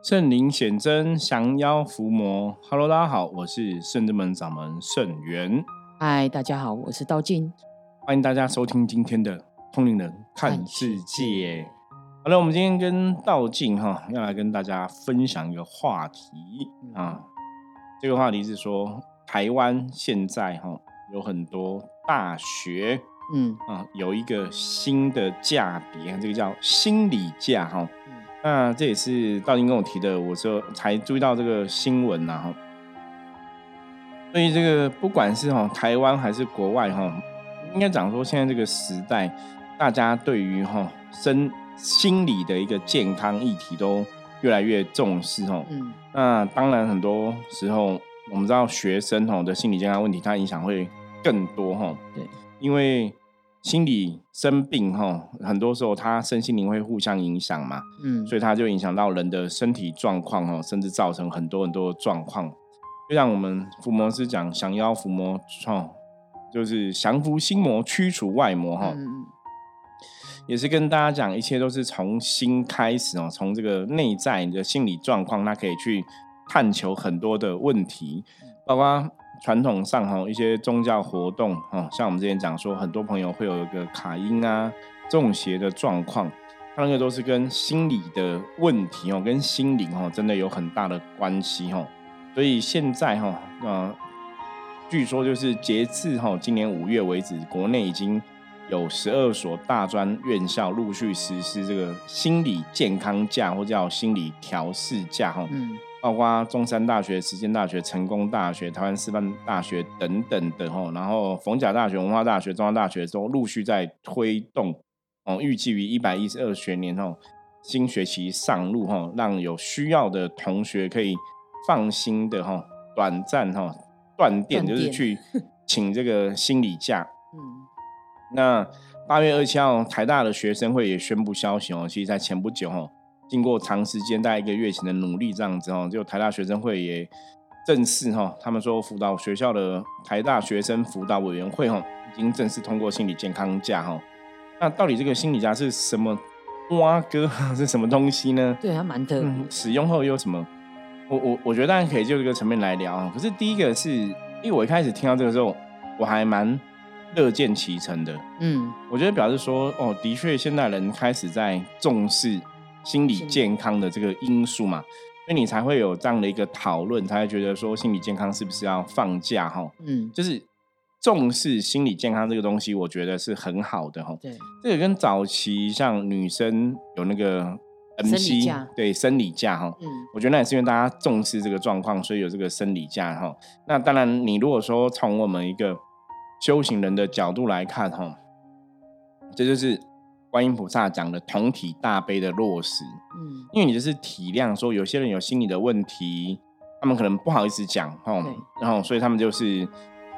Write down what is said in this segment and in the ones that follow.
圣灵显真，降妖伏魔。Hello，大家好，我是圣之门掌门圣元。嗨，大家好，我是道静。欢迎大家收听今天的《通灵人看世界》。好了，我们今天跟道静哈要来跟大家分享一个话题啊。这个话题是说，台湾现在哈有很多大学，嗯啊，有一个新的价别，这个叫心理价哈。那这也是道金跟我提的，我说才注意到这个新闻呐哈。所以这个不管是哈台湾还是国外哈，应该讲说现在这个时代，大家对于哈身心理的一个健康议题都越来越重视哦。嗯。那当然很多时候我们知道学生哈的心理健康问题，它影响会更多哈。对。因为心理生病哈，很多时候他身心灵会互相影响嘛，嗯，所以他就影响到人的身体状况哈，甚至造成很多很多的状况。就像我们伏魔师讲降妖伏魔哈，就是降服心魔，驱除外魔哈，也是跟大家讲，一切都是从心开始哦，从这个内在你的心理状况，他可以去探求很多的问题，包括。传统上哈一些宗教活动哈，像我们之前讲说，很多朋友会有一个卡音啊、中邪的状况，那个都是跟心理的问题哦，跟心灵哦真的有很大的关系哈。所以现在哈，呃，据说就是截至哈今年五月为止，国内已经有十二所大专院校陆续实施这个心理健康假或叫心理调试假哈。嗯。包括中山大学、实践大学、成功大学、台湾师范大学等等的吼，然后逢甲大学、文化大学、中央大学都陆续在推动哦，预计于一百一十二学年吼新学期上路吼，让有需要的同学可以放心的吼短暂吼断电，就是去 请这个心理假。嗯，那八月二七号台大的学生会也宣布消息哦，其实在前不久吼。经过长时间大概一个月前的努力，这样子哦，就台大学生会也正式哈，他们说辅导学校的台大学生辅导委员会哈，已经正式通过心理健康假哈。那到底这个心理假是什么？哇 哥是什么东西呢？对，还蛮特别。使用后有什么？我我我觉得当然可以就这个层面来聊啊。可是第一个是因为我一开始听到这个时候，我还蛮乐见其成的。嗯，我觉得表示说哦，的确现代人开始在重视。心理健康的这个因素嘛，所以你才会有这样的一个讨论，才会觉得说心理健康是不是要放假哈？嗯，就是重视心理健康这个东西，我觉得是很好的哈。对，这个跟早期像女生有那个 M C 对生理假哈，嗯，我觉得那也是因为大家重视这个状况，所以有这个生理假哈。那当然，你如果说从我们一个修行人的角度来看哈，这就是。观音菩萨讲的同体大悲的落实，嗯，因为你就是体谅说有些人有心理的问题，他们可能不好意思讲，哦，然后所以他们就是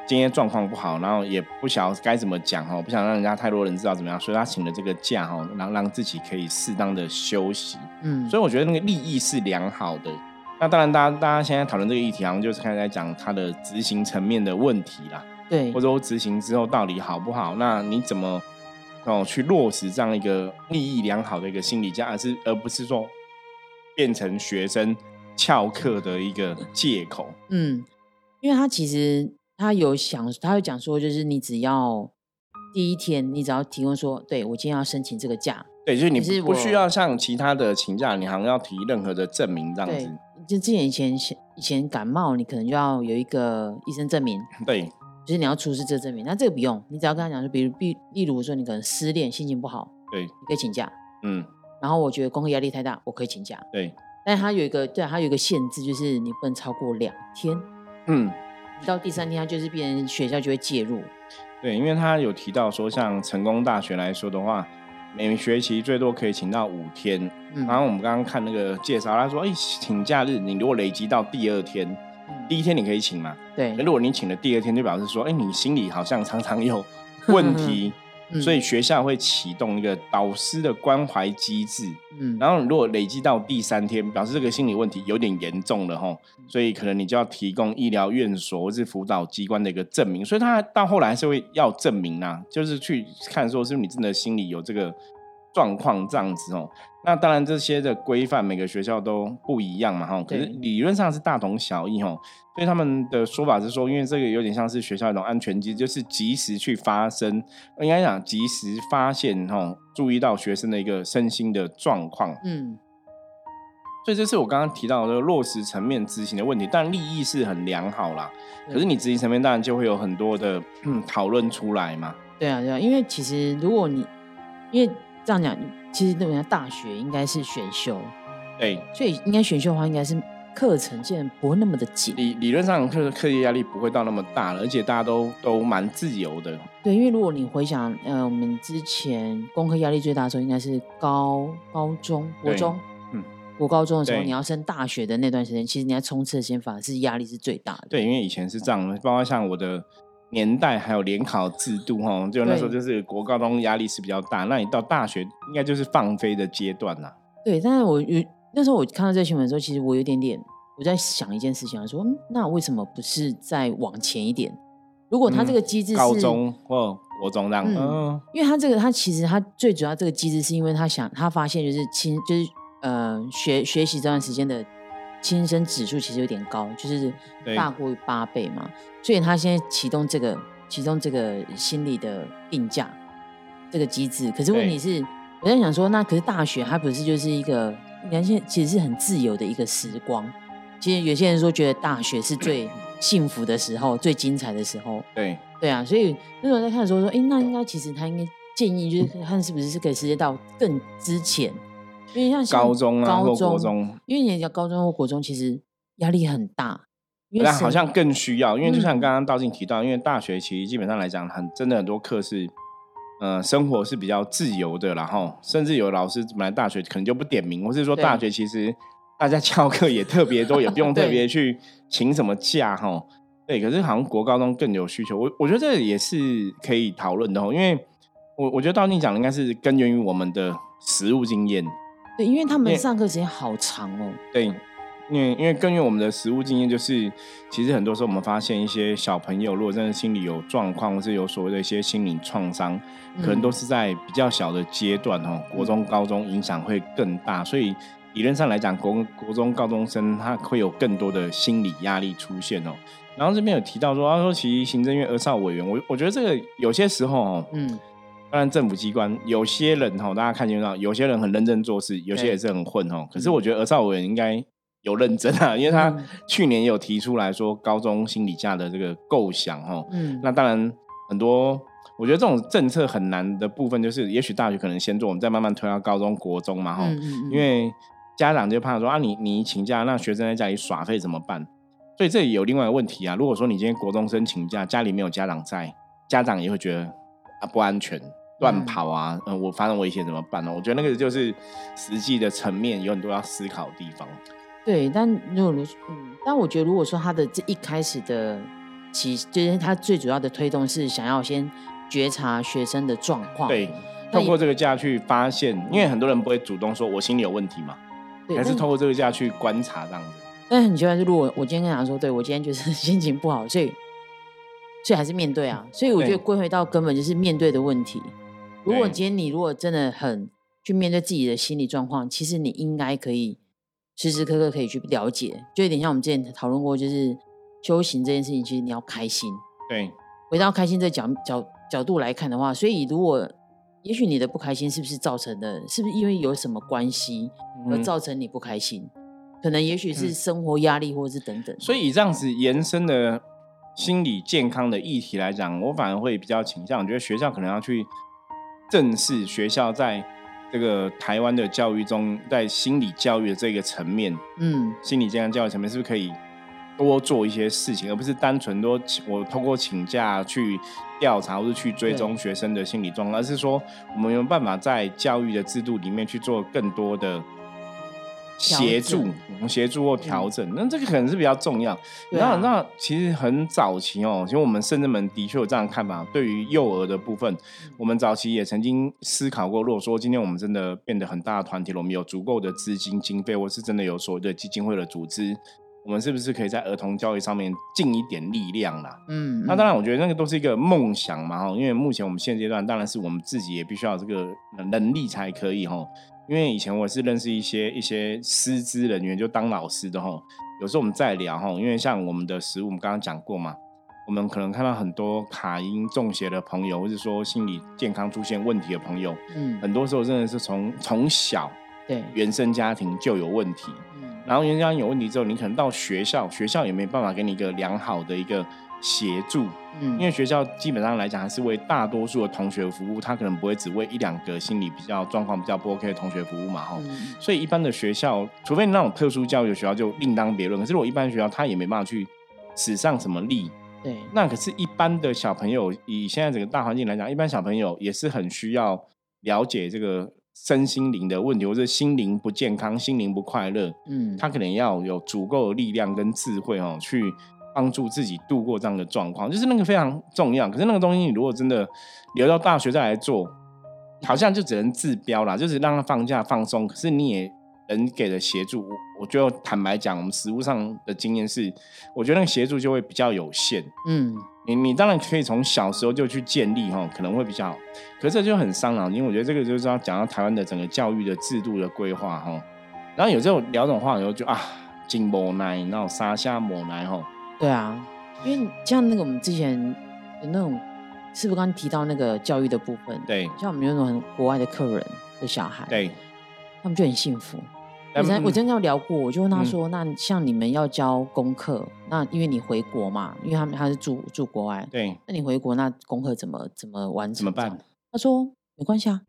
今天状况不好，然后也不晓该怎么讲，哦，不想让人家太多人知道怎么样，所以他请了这个假，哦，然后让自己可以适当的休息，嗯，所以我觉得那个利益是良好的。那当然，大家大家现在讨论这个议题，好像就是开始在讲他的执行层面的问题啦，对，或者说执行之后到底好不好？那你怎么？哦，去落实这样一个利益良好的一个心理价，而是而不是说变成学生翘课的一个借口。嗯，因为他其实他有想，他会讲说，就是你只要第一天，你只要提供说，对我今天要申请这个假，对，就是你不需要像其他的请假，你好像要提任何的证明这样子。就之前以前以前感冒，你可能就要有一个医生证明。对。就是你要出示这个证明，那这个不用，你只要跟他讲说，比如，比例如说你可能失恋，心情不好，对，你可以请假，嗯，然后我觉得功课压力太大，我可以请假，对，但是他有一个，对，他有一个限制，就是你不能超过两天，嗯，到第三天他就是变成学校就会介入，对，因为他有提到说，像成功大学来说的话，每学期最多可以请到五天，然后我们刚刚看那个介绍，他说，哎，请假日你如果累积到第二天。第一天你可以请嘛？对。如果你请了第二天，就表示说，哎，你心里好像常常有 问题，所以学校会启动一个导师的关怀机制。嗯。然后如果累积到第三天，表示这个心理问题有点严重了哈，所以可能你就要提供医疗院所或是辅导机关的一个证明。所以他到后来是会要证明啊，就是去看说是不是你真的心里有这个状况这样子哦。那当然这些的规范每个学校都不一样嘛哈，可是理论上是大同小异哦。所以他们的说法是说，因为这个有点像是学校一种安全机制，就是及时去发生，应该讲及时发现哈，注意到学生的一个身心的状况。嗯。所以这是我刚刚提到的落实层面执行的问题，但利益是很良好啦。可是你执行层面当然就会有很多的 讨论出来嘛。对啊，对啊，因为其实如果你因为这样讲，其实那人家大学应该是选修，对，所以应该选修的话，应该是课程现在不会那么的紧。理理论上课课业压力不会到那么大了，而且大家都都蛮自由的。对，因为如果你回想，呃，我们之前功课压力最大的时候，应该是高高中、国中。我高中的时候，你要升大学的那段时间，其实你在冲刺的先法是压力是最大的。对，因为以前是这样，包括像我的年代，还有联考制度，哈，就那时候就是国高中压力是比较大。那你到大学，应该就是放飞的阶段啦。对，但是我有那时候我看到这新闻的时候，其实我有点点我在想一件事情，说那为什么不是再往前一点？如果他这个机制是高中或国中这样，嗯，因为他这个他其实他最主要这个机制是因为他想他发现就是亲就是。呃，学学习这段时间的轻生指数其实有点高，就是大过于八倍嘛。所以他现在启动这个启动这个心理的定价这个机制。可是问题是，我在想说，那可是大学它不是就是一个，你看现在其实是很自由的一个时光。其实有些人说觉得大学是最幸福的时候，最精彩的时候。对对啊，所以那时候在看的时候说，哎，那应该其实他应该建议就是看是不是是可以时间到更之前。因为像高中啊，或国中，因为你讲高中或国中，其实压力很大。那好像更需要，因为就像刚刚道静提到，因为大学其实基本上来讲，很真的很多课是，呃，生活是比较自由的，然后甚至有老师本来大学可能就不点名，或是说大学其实大家翘课也特别多，也不用特别去请什么假哈。对，可是好像国高中更有需求，我我觉得这也是可以讨论的，因为我我觉得道静讲的应该是根源于我们的实务经验。对，因为他们上课时间好长哦。对，因为因为根据我们的实物经验，就是其实很多时候我们发现一些小朋友，如果真的心理有状况，或是有所谓的一些心理创伤，可能都是在比较小的阶段哦，国中、高中影响会更大。所以理论上来讲，国国中高中生他会有更多的心理压力出现哦。然后这边有提到说，他说其实行政院儿少委员，我我觉得这个有些时候哦，嗯。当然，政府机关有些人哈，大家看见到，有些人很认真做事，有些也是很混哈。可是我觉得儿少委员应该有认真啊，因为他去年有提出来说高中心理假的这个构想哈。嗯。那当然，很多我觉得这种政策很难的部分，就是也许大学可能先做，我们再慢慢推到高中国中嘛哈。嗯嗯。因为家长就怕说啊，你你请假，那学生在家里耍废怎么办？所以这里有另外一个问题啊。如果说你今天国中生请假，家里没有家长在，家长也会觉得啊不安全。乱跑啊，嗯，我发生危险怎么办呢？我觉得那个就是实际的层面有很多要思考的地方。对，但如果嗯，但我觉得如果说他的这一开始的其就是他最主要的推动是想要先觉察学生的状况，对，透过这个假去发现，因为很多人不会主动说我心里有问题嘛，还是透过这个假去观察这样子。但很奇怪是，如果我今天跟他说，对我今天就是 心情不好，所以所以还是面对啊，所以我觉得归回到根本就是面对的问题。如果今天你如果真的很去面对自己的心理状况，其实你应该可以时时刻刻可以去了解，就有点像我们之前讨论过，就是修行这件事情，其实你要开心。对，回到开心这角角角度来看的话，所以如果也许你的不开心是不是造成的，是不是因为有什么关系而造成你不开心？可能也许是生活压力，或者是等等。所以以这样子延伸的心理健康的议题来讲，我反而会比较倾向，我觉得学校可能要去。正是学校在这个台湾的教育中，在心理教育的这个层面，嗯，心理健康教育层面，是不是可以多做一些事情，而不是单纯多我通过请假去调查或是去追踪学生的心理状况，而是说我们有办法在教育的制度里面去做更多的。协助，协助或调整，那这个可能是比较重要。那那其实很早期哦，其实我们圣人们的确有这样看法。对于幼儿的部分，我们早期也曾经思考过，如果说今天我们真的变得很大的团体了，我们有足够的资金经费，或是真的有所谓的基金会的组织，我们是不是可以在儿童教育上面尽一点力量啦？嗯，那当然，我觉得那个都是一个梦想嘛，哈。因为目前我们现阶段，当然是我们自己也必须要这个能力才可以，哈。因为以前我是认识一些一些师资人员，就当老师的，哈。有时候我们在聊，哈，因为像我们的食物，我们刚刚讲过嘛，我们可能看到很多卡因中邪的朋友，或者说心理健康出现问题的朋友，嗯，很多时候真的是从从小对原生家庭就有问题。嗯然后人家有问题之后，你可能到学校，学校也没办法给你一个良好的一个协助，嗯，因为学校基本上来讲还是为大多数的同学服务，他可能不会只为一两个心理比较状况比较不 OK 的同学服务嘛，哈，所以一般的学校，除非你那种特殊教育的学校就另当别论，可是如果一般学校他也没办法去使上什么力，对，那可是一般的小朋友，以现在整个大环境来讲，一般小朋友也是很需要了解这个。身心灵的问题，或者心灵不健康、心灵不快乐，嗯，他可能要有足够的力量跟智慧哦，去帮助自己度过这样的状况，就是那个非常重要。可是那个东西，你如果真的留到大学再来做，好像就只能治标啦，就是让他放假放松。可是你也能给的协助，我觉得坦白讲，我们实务上的经验是，我觉得那个协助就会比较有限，嗯。你你当然可以从小时候就去建立哈，可能会比较好，可是这就很伤脑筋。我觉得这个就是要讲到台湾的整个教育的制度的规划哈。然后有时候聊这种话以后就啊，金磨奶，然后沙下磨奶哈。对啊，因为像那个我们之前有那种，是不是刚刚提到那个教育的部分？对，像我们有那种很国外的客人的小孩，对，他们就很幸福。我真我真的要聊过，我就问他说：“那像你们要教功课，那因为你回国嘛，因为他们他是住住国外，对，那你回国那功课怎么怎么完成？怎么办？”他说：“没关系啊，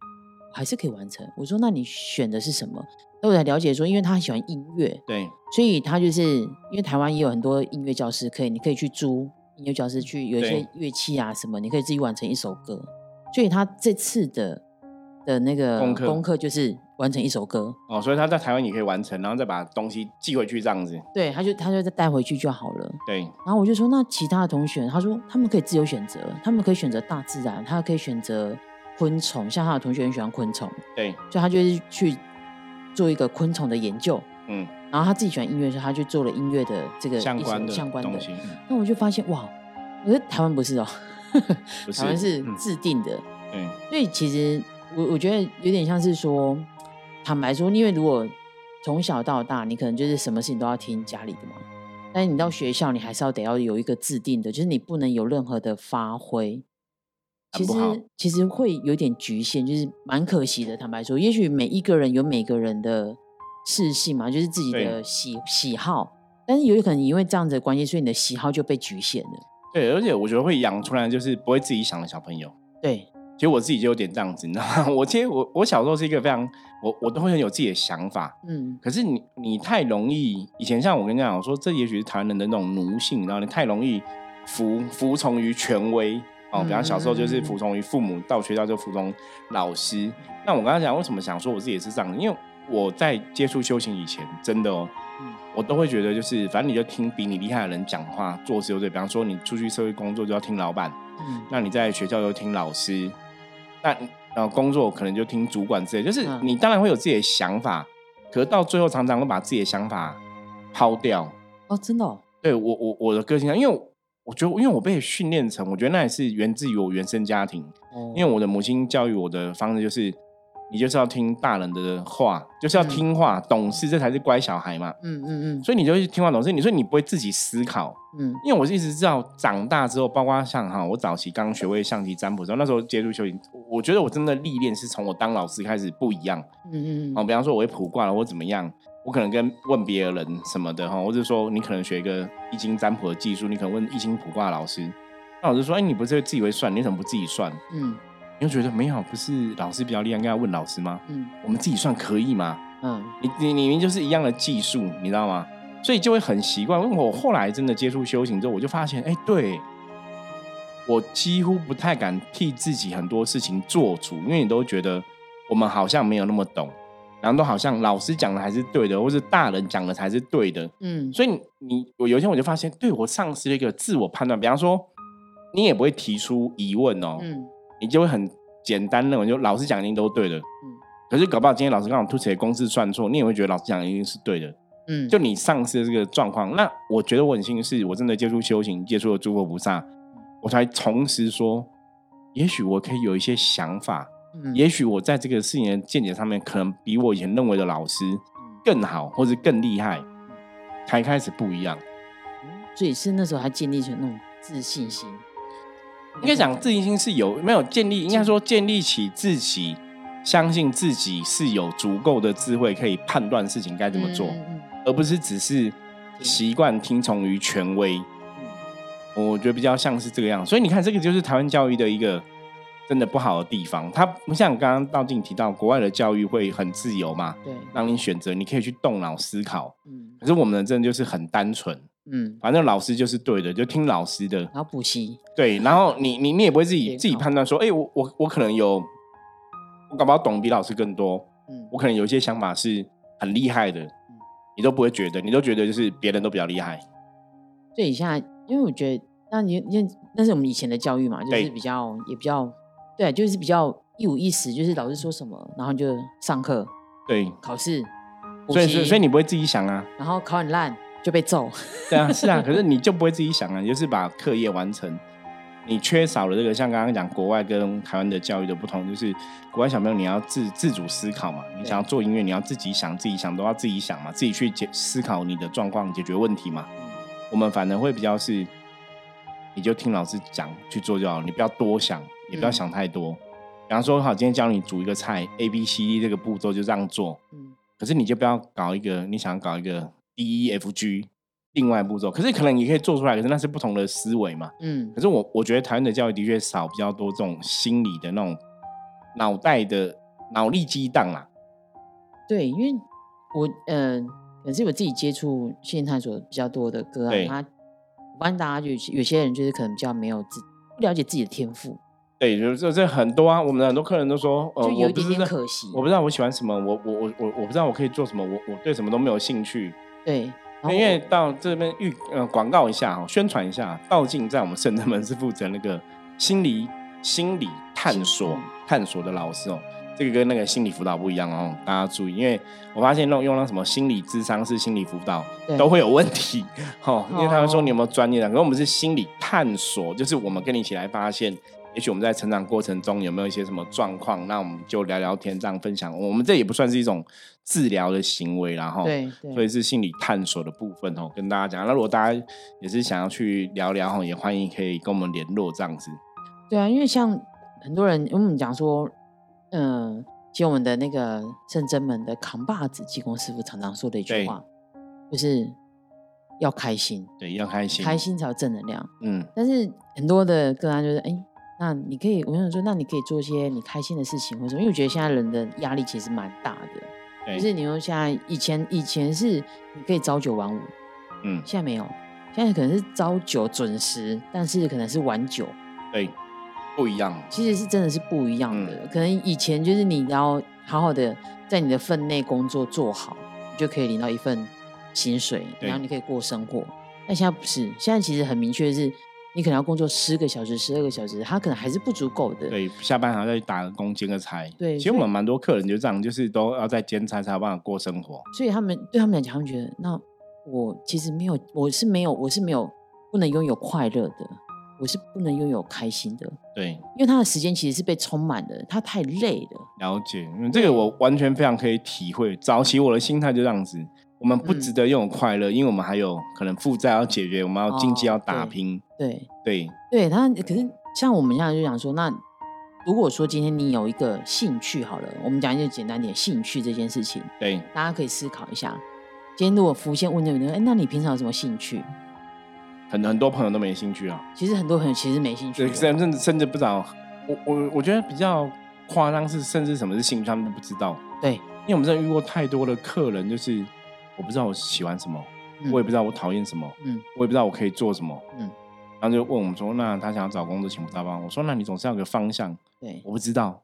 还是可以完成。”我说：“那你选的是什么？”那我才了解说，因为他很喜欢音乐，对，所以他就是因为台湾也有很多音乐教室，可以你可以去租音乐教室去，有一些乐器啊什么，你可以自己完成一首歌。所以他这次的的那个功课就是。完成一首歌哦，所以他在台湾也可以完成，然后再把东西寄回去这样子。对，他就他就再带回去就好了。对。然后我就说，那其他的同学，他说他们可以自由选择，他们可以选择大自然，他可以选择昆虫，像他的同学很喜欢昆虫。对。所以他就是去做一个昆虫的研究。嗯。然后他自己喜欢音乐，所以他就做了音乐的这个相关的相关的。那我就发现哇，我觉得台湾不是哦，台湾是制定的。嗯。所以其实我我觉得有点像是说。坦白说，因为如果从小到大，你可能就是什么事情都要听家里的嘛。但是你到学校，你还是要得要有一个制定的，就是你不能有任何的发挥。其实其实会有点局限，就是蛮可惜的。坦白说，也许每一个人有每个人的事性嘛，就是自己的喜喜好。但是有可能因为这样子的关系，所以你的喜好就被局限了。对，而且我觉得会养出来就是不会自己想的小朋友。对。其实我自己就有点这样子，你知道吗？我其实我我小时候是一个非常我我都会很有自己的想法，嗯。可是你你太容易，以前像我跟你讲，我说这也许是台湾人的那种奴性，然后你太容易服服从于权威哦。比方小时候就是服从于父母，到学校就服从老师。那我刚刚讲为什么想说我自己也是这样，因为我在接触修行以前，真的哦，我都会觉得就是反正你就听比你厉害的人讲话，做事就对。比方说你出去社会工作就要听老板，嗯。那你在学校就听老师。那然后工作可能就听主管之类，就是你当然会有自己的想法，可是到最后常常会把自己的想法抛掉。哦，真的？对我我我的个性上，因为我觉得，因为我被训练成，我觉得那也是源自于我原生家庭。哦。因为我的母亲教育我的方式就是。你就是要听大人的话，就是要听话、懂事，这才是乖小孩嘛。嗯嗯嗯。所以你就听话懂事。你说你不会自己思考，嗯，因为我一直知道，长大之后，包括像哈，我早期刚学会象棋占卜的时候，那时候接触修行，我觉得我真的历练是从我当老师开始不一样。嗯嗯。哦，比方说我会卜卦了，或怎么样，我可能跟问别人什么的哈，或者说你可能学一个易经占卜的技术，你可能问易经卜卦老师，那老师说，哎，你不是自己会算，你怎么不自己算？嗯。你就觉得没有，不是老师比较厉害，应该要问老师吗？嗯，我们自己算可以吗？嗯，你你明明就是一样的技术，你知道吗？所以就会很习惯。我后来真的接触修行之后，我就发现，哎，对我几乎不太敢替自己很多事情做主，因为你都觉得我们好像没有那么懂，然后都好像老师讲的还是对的，或是大人讲的才是对的。嗯，所以你我有一天我就发现，对我丧失了一个自我判断。比方说，你也不会提出疑问哦。嗯。你就会很简单认为，就老师讲一定都对的。嗯。可是搞不好今天老师刚好突起来公式算错，你也会觉得老师讲一定是对的。嗯，就你丧失的这个状况。那我觉得我很幸运，是我真的接触修行，接触了诸佛菩萨，我才重拾说，也许我可以有一些想法，嗯，也许我在这个事情的见解上面，可能比我以前认为的老师更好，或者更厉害，才开始不一样。所以是那时候还建立起那种自信心。应该讲自信心是有没有建立？应该说建立起自己相信自己是有足够的智慧，可以判断事情该怎么做，而不是只是习惯听从于权威。我觉得比较像是这个样。所以你看，这个就是台湾教育的一个真的不好的地方。他不像刚刚道静提到，国外的教育会很自由嘛，对，让你选择，你可以去动脑思考。嗯，可是我们的真的就是很单纯。嗯，反正老师就是对的，就听老师的，然后补习。对，然后你你你也不会自己自己判断说，哎，我我我可能有，我搞不好懂比老师更多。嗯，我可能有一些想法是很厉害的，你都不会觉得，你都觉得就是别人都比较厉害。对，以下因为我觉得，那你那那是我们以前的教育嘛，就是比较也比较对，就是比较一五一十，就是老师说什么，然后就上课，对，考试，所以所以你不会自己想啊，然后考很烂。就被揍，对啊，是啊，可是你就不会自己想啊，你就是把课业完成。你缺少了这个，像刚刚讲国外跟台湾的教育的不同，就是国外小朋友你要自自主思考嘛，你想要做音乐，你要自己想，自己想都要自己想嘛，自己去解思考你的状况，解决问题嘛。我们反而会比较是，你就听老师讲去做就好，你不要多想，也不要想太多。比方说，好，今天教你煮一个菜，A B C D 这个步骤就这样做，嗯，可是你就不要搞一个，你想搞一个。D E F G，另外步骤，可是可能你可以做出来，可是那是不同的思维嘛。嗯，可是我我觉得台湾的教育的确少比较多这种心理的那种脑袋的脑力激荡啦。对，因为我嗯，可是我自己接触心理探索比较多的歌啊，他我发现大家就有些人就是可能比较没有自不了解自己的天赋。对，就这这很多啊，我们的很多客人都说，呃，有一点点可惜，我不知道我喜欢什么，我我我我我不知道我可以做什么，我我对什么都没有兴趣。对，因为到这边预呃广告一下哈，宣传一下，道静在我们圣德门是负责那个心理心理探索探索的老师哦，这个跟那个心理辅导不一样哦，大家注意，因为我发现那种用那什么心理智商是心理辅导都会有问题 哦，因为他们说你有没有专业的，可我们是心理探索，就是我们跟你一起来发现。也许我们在成长过程中有没有一些什么状况，那我们就聊聊天，这样分享。我们这也不算是一种治疗的行为，然后，对，所以是心理探索的部分哦，跟大家讲。那如果大家也是想要去聊聊哈，也欢迎可以跟我们联络这样子。对啊，因为像很多人，我们讲说，嗯，其实我们的那个圣真门的扛把子济公师傅常常说的一句话，就是要开心，对，要开心，开心才有正能量。嗯，但是很多的个案就是，哎。那你可以，我想说，那你可以做一些你开心的事情，或者什么？因为我觉得现在人的压力其实蛮大的，就是你说现在以前以前是你可以朝九晚五，嗯，现在没有，现在可能是朝九准时，但是可能是晚九，对，不一样，其实是真的是不一样的。可能以前就是你要好好的在你的份内工作做好，你就可以领到一份薪水，然后你可以过生活。但现在不是，现在其实很明确的是。你可能要工作十个小时、十二个小时，他可能还是不足够的。对，下班还要再打个工、兼个差。对，其实我们蛮多客人就这样，就是都要在兼差才有办法过生活。所以他们对他们来讲，他们觉得，那我其实没有，我是没有，我是没有不能拥有快乐的，我是不能拥有开心的。对，因为他的时间其实是被充满的，他太累了。了解，这个我完全非常可以体会。早期我的心态就这样子。我们不值得拥有快乐，因为我们还有可能负债要解决，我们要经济要打拼。对对对，他可是像我们现在就想说，那如果说今天你有一个兴趣好了，我们讲一个简单点，兴趣这件事情，对，大家可以思考一下。今天如果浮现问这个人，哎，那你平常有什么兴趣？很很多朋友都没兴趣啊。其实很多朋友其实没兴趣，甚至甚至不知道。我我我觉得比较夸张是，甚至什么是兴趣，他们都不知道。对，因为我们真的遇过太多的客人，就是。我不知道我喜欢什么，我也不知道我讨厌什么，嗯，我也不知道我可以做什么，嗯，然后就问我们说，那他想要找工作，请不到帮我说，那你总是要个方向，对，我不知道，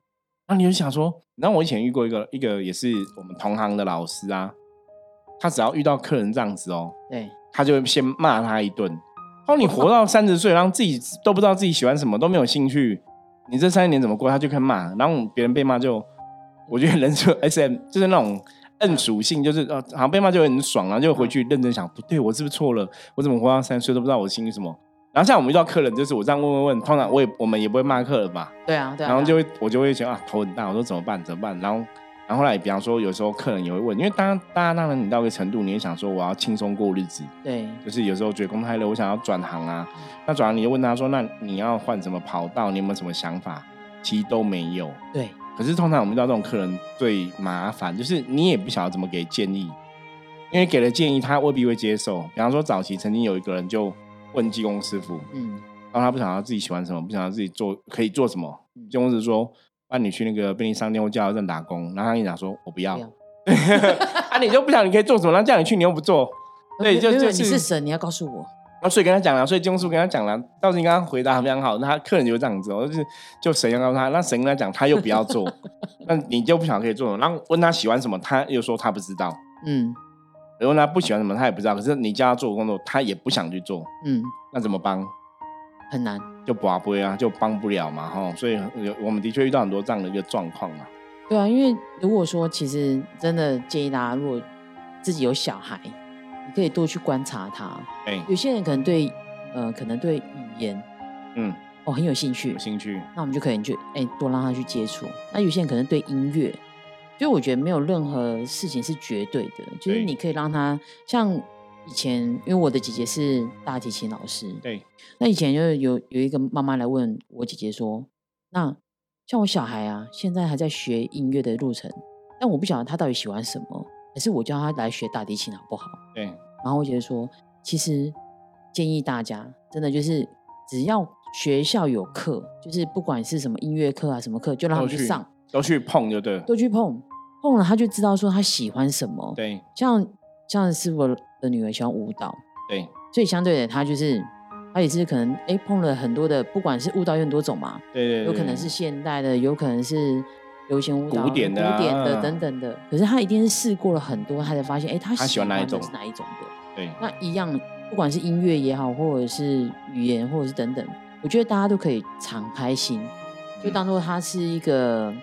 那你就想说，然后我以前遇过一个一个也是我们同行的老师啊，他只要遇到客人这样子哦，对，他就会先骂他一顿，他说你活到三十岁，然后自己都不知道自己喜欢什么，都没有兴趣，你这三十年怎么过？他就开始骂，然后别人被骂就，我觉得人就 S M 就是那种。摁属性就是呃，好像被骂就很爽然后，就回去认真想，不对我是不是错了？我怎么活到三十岁都不知道我心里什么？然后像我们遇到客人，就是我这样问问问，通常我也我们也不会骂客人吧。对啊，对啊。然后就会我就会觉得啊，头很大，我说怎么办？怎么办？然后然后来，比方说有时候客人也会问，因为当大家当然你到一个程度，你也想说我要轻松过日子。对。就是有时候觉得工太累，我想要转行啊。那转行你就问他说，那你要换什么跑道？你有没有什么想法？其实都没有。对。可是通常我们遇到这种客人最麻烦，就是你也不晓得怎么给建议，因为给了建议他未必会接受。比方说早期曾经有一个人就问技工师傅，嗯。然后他不想要自己喜欢什么，不想要自己做可以做什么，就公司说，那你去那个便利商店或加油站打工。然后他跟你讲说，我不要，啊，你就不想你可以做什么？然后叫你去，你又不做，对，就就是你是神，你要告诉我。所以跟他讲了，所以金公师跟他讲了，到时你刚刚回答非常好，那他客人就这样子，就是就神要告诉他，那神跟他讲，他又不要做，那你就不想可以做？然后问他喜欢什么，他又说他不知道，嗯，然后他不喜欢什么，他也不知道。可是你叫他做工作，他也不想去做，嗯，那怎么帮？很难，就不会啊，就帮不了嘛，哈，所以有我们的确遇到很多这样的一个状况嘛。对啊，因为如果说其实真的建议大家，如果自己有小孩，你可以多去观察他。哎，有些人可能对，呃，可能对语言，嗯，哦很有兴趣，有兴趣，那我们就可以去，哎，多让他去接触。那有些人可能对音乐，就我觉得没有任何事情是绝对的，就是你可以让他像。以前，因为我的姐姐是大提琴老师，对，那以前就有有一个妈妈来问我姐姐说：“那像我小孩啊，现在还在学音乐的路程，但我不晓得他到底喜欢什么，还是我叫他来学大提琴好不好？”对。然后我觉得说：“其实建议大家，真的就是只要学校有课，就是不管是什么音乐课啊，什么课，就让他去上，都去碰，就对，都去碰，碰了他就知道说他喜欢什么。对，像像是我。的女儿喜欢舞蹈，对，所以相对的，他就是他也是可能哎碰了很多的，不管是舞蹈有很多种嘛，对对，有可能是现代的，有可能是流行舞蹈、古典的、古典的等等的。可是他一定是试过了很多，他才发现哎，他喜欢哪一种是哪一种的。对，那一样，不管是音乐也好，或者是语言，或者是等等，我觉得大家都可以敞开心，就当做它是一个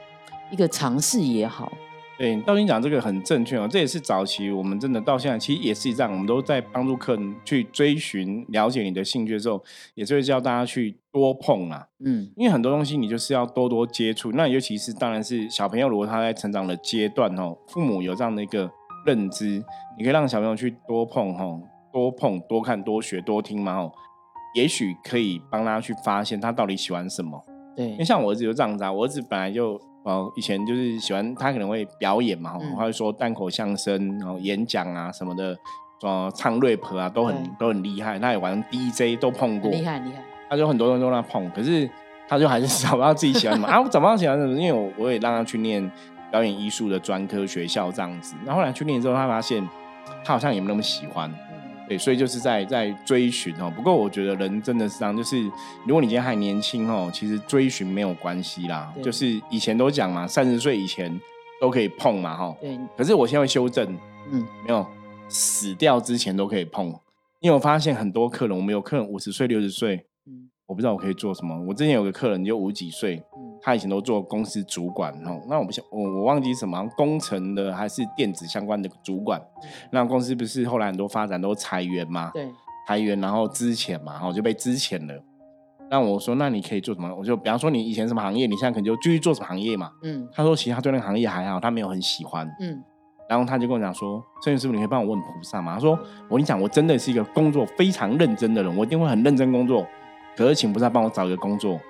一个尝试也好。对，道你讲这个很正确哦，这也是早期我们真的到现在，其实也是这样，我们都在帮助客人去追寻、了解你的兴趣的时候，也是会教大家去多碰啊，嗯，因为很多东西你就是要多多接触。那尤其是当然是小朋友，如果他在成长的阶段哦，父母有这样的一个认知，你可以让小朋友去多碰哈，多碰、多看、多学、多听嘛哦，也许可以帮他去发现他到底喜欢什么。对，因为像我儿子就这样子啊，我儿子本来就。哦，以前就是喜欢他可能会表演嘛，他会说单口相声，然后演讲啊什么的，呃，唱 rap 啊都很都很厉害。他也玩 DJ 都碰过，厉害厉害。他就很多人都让他碰，可是他就还是 找不到自己喜欢什么啊？我找不到喜欢什么，因为我我也让他去念表演艺术的专科学校这样子。然后后来去念之后，他发现他好像也没那么喜欢。对，所以就是在在追寻哦。不过我觉得人真的是这样，就是如果你今天还年轻哦，其实追寻没有关系啦。就是以前都讲嘛，三十岁以前都可以碰嘛，哈。对。可是我现在会修正，嗯，没有死掉之前都可以碰，因为我发现很多客人，我们有客人五十岁、六十岁，嗯，我不知道我可以做什么。我之前有个客人就五几岁。他以前都做公司主管哦，那我不想我我忘记什么工程的还是电子相关的主管，那公司不是后来很多发展都裁员嘛？对，裁员然后资遣嘛，然后就被资遣了。那我说那你可以做什么？我就比方说你以前什么行业，你现在可能就继续做什么行业嘛？嗯，他说其实他对那个行业还好，他没有很喜欢。嗯，然后他就跟我讲说，摄影师傅你可以帮我问菩萨吗？他说我跟你讲，我真的是一个工作非常认真的人，我一定会很认真工作，可是请菩萨帮我找一个工作。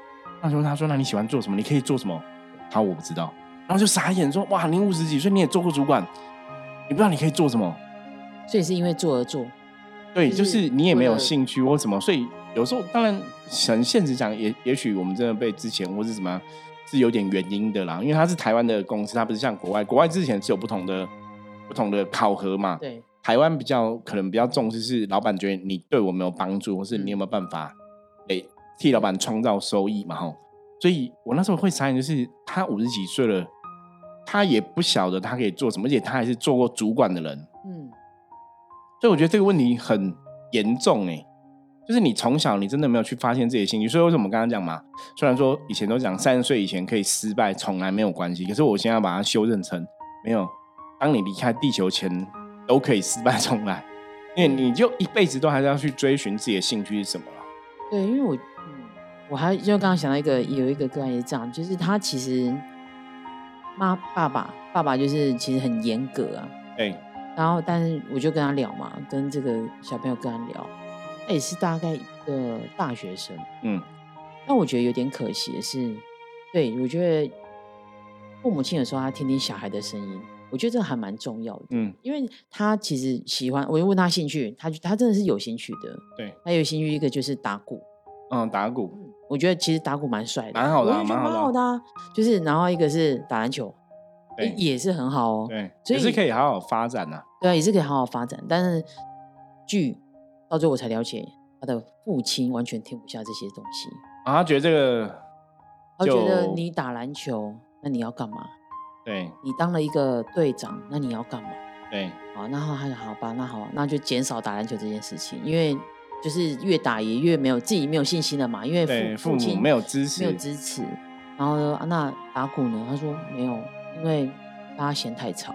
那时候他说：“那你喜欢做什么？你可以做什么？”他：“我不知道。”然后就傻眼说：“哇，你五十几岁你也做过主管，你不知道你可以做什么？”所以是因为做而做。对，就是你也没有兴趣或什么，所以有时候当然很现实讲，也也许我们真的被之前或是什么是有点原因的啦。因为他是台湾的公司，他不是像国外，国外之前是有不同的不同的考核嘛。对，台湾比较可能比较重视是老板觉得你对我没有帮助，或是你有没有办法诶。替老板创造收益嘛，吼，所以我那时候会想，就是他五十几岁了，他也不晓得他可以做什么，而且他还是做过主管的人，嗯，所以我觉得这个问题很严重，哎，就是你从小你真的没有去发现自己的兴趣，所以为什么刚刚讲嘛？虽然说以前都讲三十岁以前可以失败，从来没有关系，可是我现在把它修正成没有。当你离开地球前，都可以失败重来，因为你就一辈子都还是要去追寻自己的兴趣是什么了。对，因为我，我还就刚刚想到一个，有一个个案也是这样，就是他其实妈爸爸爸爸就是其实很严格啊。对。然后，但是我就跟他聊嘛，跟这个小朋友跟他聊，他也是大概一个大学生。嗯。那我觉得有点可惜的是，对我觉得父母亲有时候他听听小孩的声音，我觉得这个还蛮重要的。嗯，因为他其实喜欢，我就问他兴趣，他他真的是有兴趣的。对，他有兴趣一个就是打鼓。嗯，打鼓。我觉得其实打鼓蛮帅的，蛮好的，蛮好的。就是然后一个是打篮球，也是很好哦。对，也是可以好好发展呐。对啊，也是可以好好发展。但是据到最后我才了解，他的父亲完全听不下这些东西。啊，他觉得这个，他觉得你打篮球，那你要干嘛？对，你当了一个队长，那你要干嘛？对，好，那好，好吧，那好，那就减少打篮球这件事情，因为就是越打也越没有自己没有信心了嘛，因为父父母没有支持，没有支持。然后呢，那打鼓呢？他说没有，因为大家嫌太吵，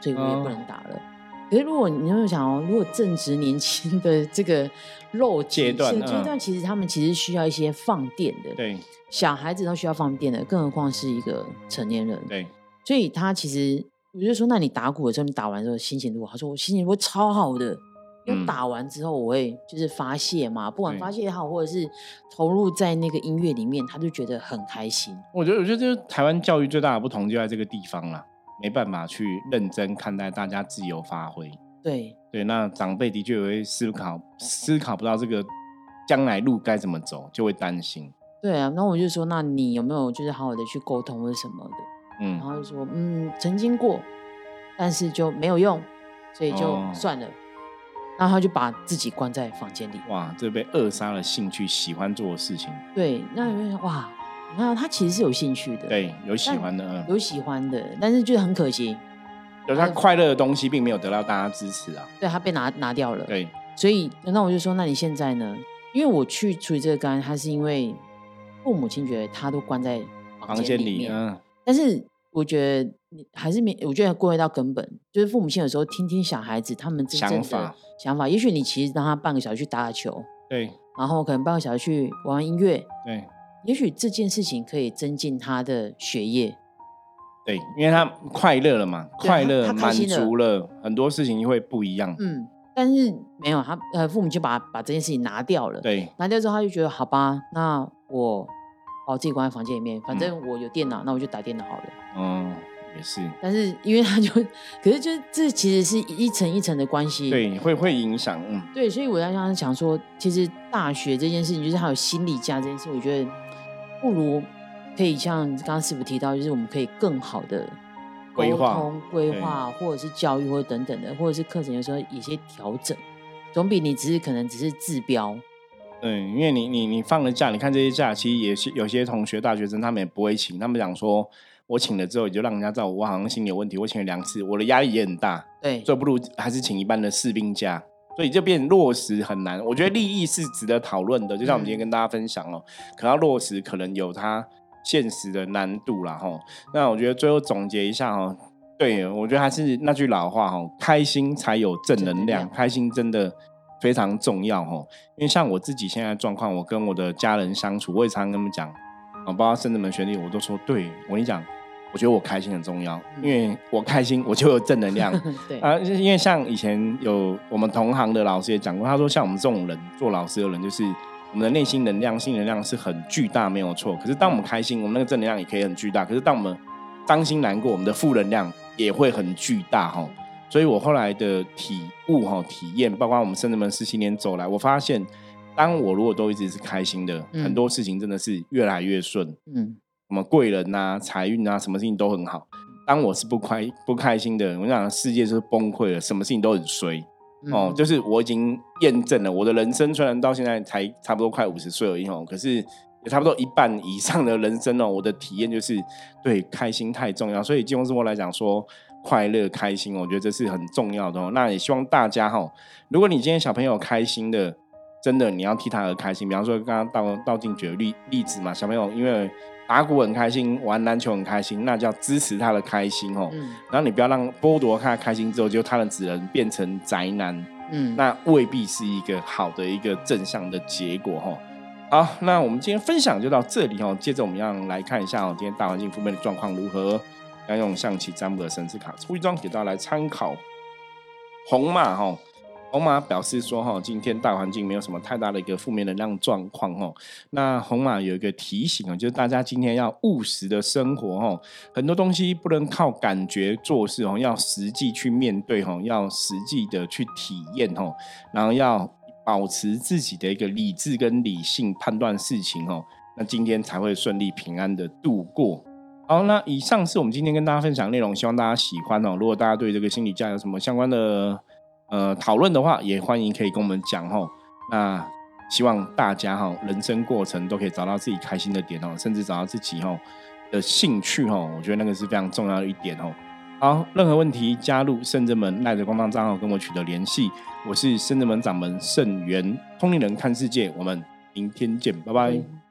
所以我也不能打了。可是，如果你有没有想哦，如果正值年轻的这个肉阶段阶段，其实他们其实需要一些放电的。对，小孩子都需要放电的，更何况是一个成年人。对，所以他其实我就说，那你打鼓的时候，你打完之后心情如何？他说我心情会超好的，因为打完之后我会就是发泄嘛，不管发泄也好，或者是投入在那个音乐里面，他就觉得很开心。我觉得，我觉得就是台湾教育最大的不同就在这个地方啦。没办法去认真看待大家自由发挥，对对，那长辈的确会思考，思考不到这个将来路该怎么走，就会担心。对啊，那我就说，那你有没有就是好好的去沟通或者什么的？嗯，然后就说，嗯，曾经过，但是就没有用，所以就算了。然后他就把自己关在房间里。哇，这被扼杀了兴趣，喜欢做的事情。对，那哇。那他其实是有兴趣的，对，有喜欢的，有喜欢的，但是就是很可惜，有他快乐的东西并没有得到大家支持啊。对他被拿拿掉了，对，所以那我就说，那你现在呢？因为我去处理这个案，他是因为父母亲觉得他都关在房间里面，嗯，但是我觉得你还是没，我觉得归回到根本，就是父母亲有时候听听小孩子他们真正的想法，也许你其实让他半个小时去打打球，对，然后可能半个小时去玩玩音乐，对。也许这件事情可以增进他的学业，对，因为他快乐了嘛，快乐满足了，很多事情会不一样。嗯，但是没有他，呃，父母就把把这件事情拿掉了。对，拿掉之后他就觉得好吧，那我把我自己关在房间里面，反正我有电脑，那我就打电脑好了。嗯，也是。但是因为他就，可是就这其实是一层一层的关系，对，会会影响。嗯，对，所以我要刚刚讲说，其实大学这件事情，就是还有心理价这件事，我觉得。不如可以像刚刚师傅提到，就是我们可以更好的规划、规划，或者是教育，或者等等的，或者是课程，有时候一些调整，总比你只是可能只是治标。对，因为你你你放了假，你看这些假，其实也是有些同学、大学生他们也不会请，他们讲说，我请了之后，你就让人家知道我好像心理有问题，我请了两次，我的压力也很大。对，所以不如还是请一般的士兵假。所以就变落实很难，我觉得利益是值得讨论的，就像我们今天跟大家分享哦，可要落实可能有它现实的难度啦哈。那我觉得最后总结一下哦，对我觉得还是那句老话哈，开心才有正能量，开心真的非常重要哦。因为像我自己现在状况，我跟我的家人相处，我也常常跟他们讲啊，包括甚至们学弟，我都说，对我跟你讲。我觉得我开心很重要，因为我开心，我就有正能量。对啊，因为像以前有我们同行的老师也讲过，他说像我们这种人做老师的人，就是我们的内心能量、性能量是很巨大，没有错。可是当我们开心，我们那个正能量也可以很巨大。可是当我们伤心难过，我们的负能量也会很巨大哈。所以我后来的体悟哈、体验，包括我们甚至们十七年走来，我发现，当我如果都一直是开心的，很多事情真的是越来越顺。嗯。什么贵人呐、财运啊，什么事情都很好。当我是不开不开心的，我想世界就是崩溃了，什么事情都很衰哦。就是我已经验证了，我的人生虽然到现在才差不多快五十岁而已哦，可是也差不多一半以上的人生哦，我的体验就是对开心太重要。所以金融生活来讲说快乐开心，我觉得这是很重要的哦。那也希望大家哈，如果你今天小朋友开心的。真的你要替他而开心。比方说刚刚道道静举的例例子嘛，小朋友因为打鼓很开心，玩篮球很开心，那叫支持他的开心哦。然后你不要让剥夺他的开心之后，就他的只能变成宅男。嗯，那未必是一个好的一个正向的结果哈。好，那我们今天分享就到这里哦。接着我们要来看一下哦，今天大环境负面的状况如何？要用象棋占卜的神之卡出一张给大家来参考。红马哈。红马表示说：“哈，今天大环境没有什么太大的一个负面能量状况，哈。那红马有一个提醒啊，就是大家今天要务实的生活，哈，很多东西不能靠感觉做事，哦，要实际去面对，哈，要实际的去体验，哈，然后要保持自己的一个理智跟理性判断事情，哦，那今天才会顺利平安的度过。好，那以上是我们今天跟大家分享的内容，希望大家喜欢哦。如果大家对这个心理价有什么相关的，呃，讨论的话也欢迎可以跟我们讲哦。那希望大家哈，人生过程都可以找到自己开心的点哦，甚至找到自己哈的兴趣哦。我觉得那个是非常重要的一点哦。好，任何问题加入圣真门赖着官方账号跟我取得联系。我是圣真门掌门圣元通灵人看世界，我们明天见，拜拜。